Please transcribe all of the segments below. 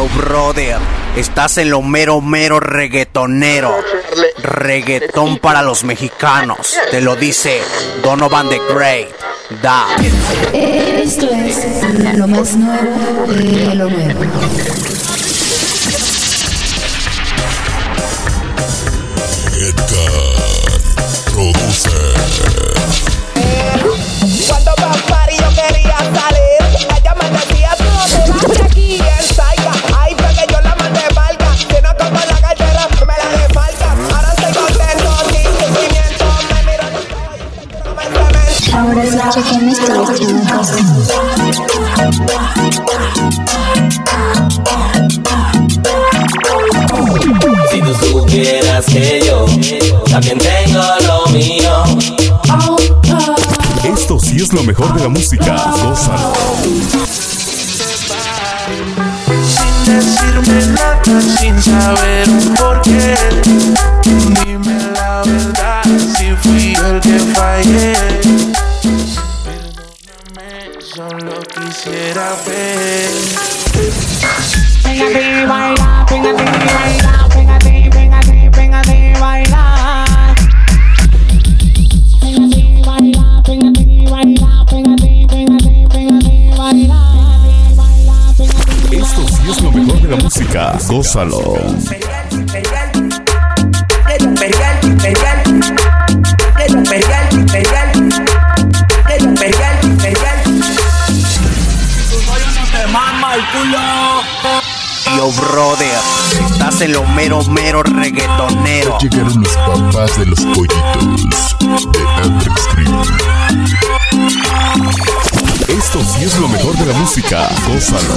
Yo, brother, estás en lo mero, mero reggaetonero. Reggaetón para los mexicanos. Te lo dice Donovan the Great. Da. Esto es lo más nuevo de lo nuevo. Ahora escucha que me estoy haciendo Si tú supieras que yo también tengo lo mío. Esto sí es lo mejor de la música. Gózalo. sin decirme nada, sin saber un porqué. Dime la verdad, si fui el que fallé. Quisiera ver. Pégate y baila, pégate y baila, pégate, pégate, pégate y baila. Pégate y baila, pégate y baila, pégate, pégate, pégate y baila. Baila, pégate. Esto sí es lo mejor de la música. Gózalo. Yo, brother, estás en lo mero, mero reggaetonero. Llegaron los papás de los pollitos de Andrex. Esto sí es lo mejor de la música. Gózalo.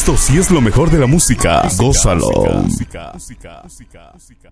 Esto sí es lo mejor de la música. Gózalo. música, música, música.